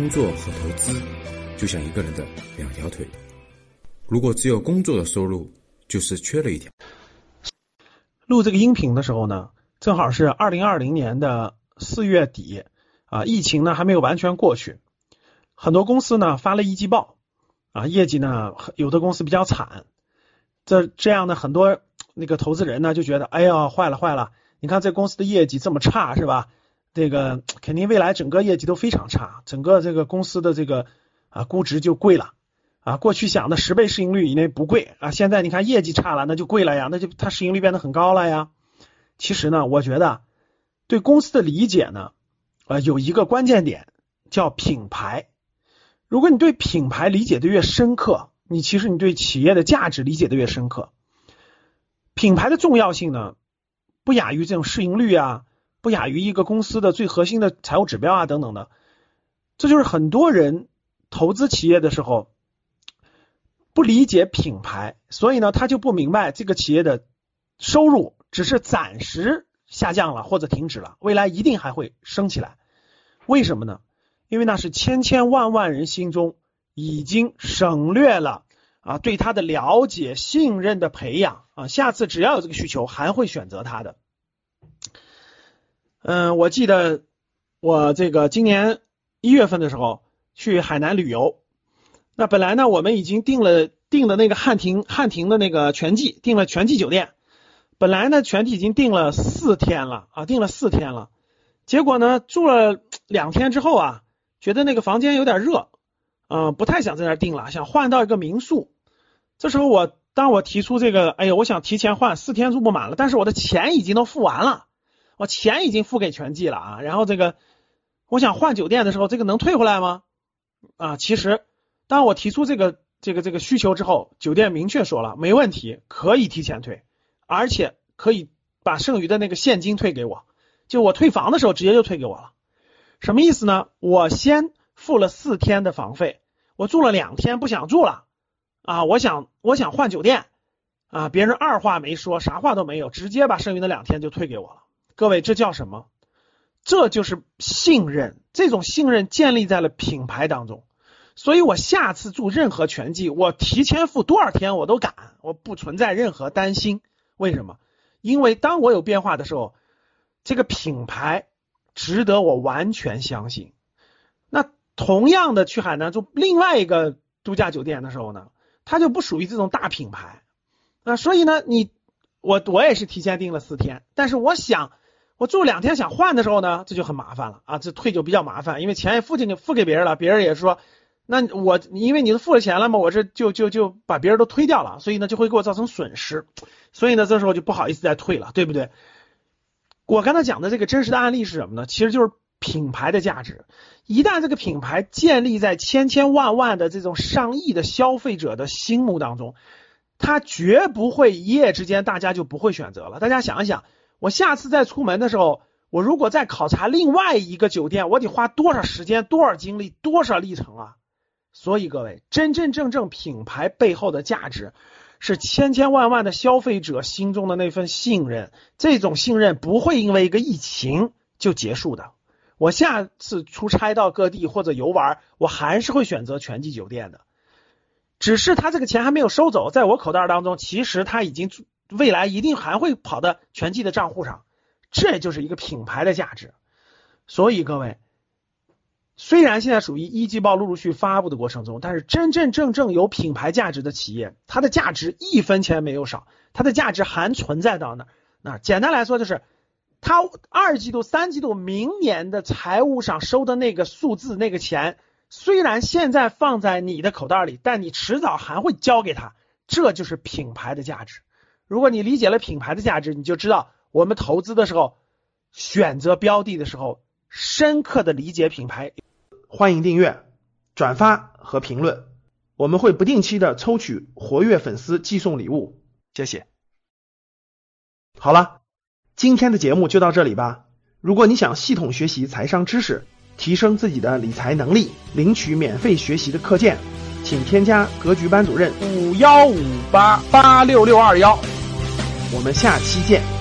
工作和投资就像一个人的两条腿，如果只有工作的收入，就是缺了一条。录这个音频的时候呢，正好是二零二零年的四月底啊，疫情呢还没有完全过去，很多公司呢发了一季报啊，业绩呢有的公司比较惨，这这样的很多那个投资人呢就觉得，哎呀坏了坏了，你看这公司的业绩这么差是吧？这个肯定未来整个业绩都非常差，整个这个公司的这个啊估值就贵了啊。过去想的十倍市盈率以内不贵啊，现在你看业绩差了，那就贵了呀，那就它市盈率变得很高了呀。其实呢，我觉得对公司的理解呢，啊有一个关键点叫品牌。如果你对品牌理解的越深刻，你其实你对企业的价值理解的越深刻。品牌的重要性呢，不亚于这种市盈率啊。不亚于一个公司的最核心的财务指标啊，等等的，这就是很多人投资企业的时候不理解品牌，所以呢，他就不明白这个企业的收入只是暂时下降了或者停止了，未来一定还会升起来。为什么呢？因为那是千千万万人心中已经省略了啊对他的了解、信任的培养啊，下次只要有这个需求，还会选择他的。嗯，我记得我这个今年一月份的时候去海南旅游，那本来呢我们已经订了订了那个汉庭汉庭的那个全季，订了全季酒店，本来呢全季已经订了四天了啊，订了四天了，结果呢住了两天之后啊，觉得那个房间有点热，嗯，不太想在那儿订了，想换到一个民宿。这时候我当我提出这个，哎呀，我想提前换，四天住不满了，但是我的钱已经都付完了。我钱已经付给全季了啊，然后这个我想换酒店的时候，这个能退回来吗？啊，其实当我提出这个这个这个需求之后，酒店明确说了没问题，可以提前退，而且可以把剩余的那个现金退给我，就我退房的时候直接就退给我了。什么意思呢？我先付了四天的房费，我住了两天不想住了啊，我想我想换酒店啊，别人二话没说，啥话都没有，直接把剩余的两天就退给我了。各位，这叫什么？这就是信任。这种信任建立在了品牌当中，所以我下次住任何全季，我提前付多少天我都敢，我不存在任何担心。为什么？因为当我有变化的时候，这个品牌值得我完全相信。那同样的去海南住另外一个度假酒店的时候呢，它就不属于这种大品牌啊，所以呢，你我我也是提前订了四天，但是我想。我住两天想换的时候呢，这就很麻烦了啊，这退就比较麻烦，因为钱也付进去付给别人了，别人也说，那我因为你都付了钱了嘛，我这就就就把别人都推掉了，所以呢就会给我造成损失，所以呢这时候就不好意思再退了，对不对？我刚才讲的这个真实的案例是什么呢？其实就是品牌的价值，一旦这个品牌建立在千千万万的这种上亿的消费者的心目当中，它绝不会一夜之间大家就不会选择了。大家想一想。我下次再出门的时候，我如果再考察另外一个酒店，我得花多少时间、多少精力、多少历程啊！所以各位，真真正正品牌背后的价值，是千千万万的消费者心中的那份信任。这种信任不会因为一个疫情就结束的。我下次出差到各地或者游玩，我还是会选择全季酒店的。只是他这个钱还没有收走，在我口袋当中，其实他已经。未来一定还会跑到全季的账户上，这就是一个品牌的价值。所以各位，虽然现在属于一季报陆陆续发布的过程中，但是真真正正有品牌价值的企业，它的价值一分钱没有少，它的价值还存在到那。那简单来说就是，它二季度、三季度、明年的财务上收的那个数字、那个钱，虽然现在放在你的口袋里，但你迟早还会交给他，这就是品牌的价值。如果你理解了品牌的价值，你就知道我们投资的时候，选择标的的时候，深刻的理解品牌。欢迎订阅、转发和评论，我们会不定期的抽取活跃粉丝寄送礼物，谢谢。好了，今天的节目就到这里吧。如果你想系统学习财商知识，提升自己的理财能力，领取免费学习的课件，请添加格局班主任五幺五八八六六二幺。我们下期见。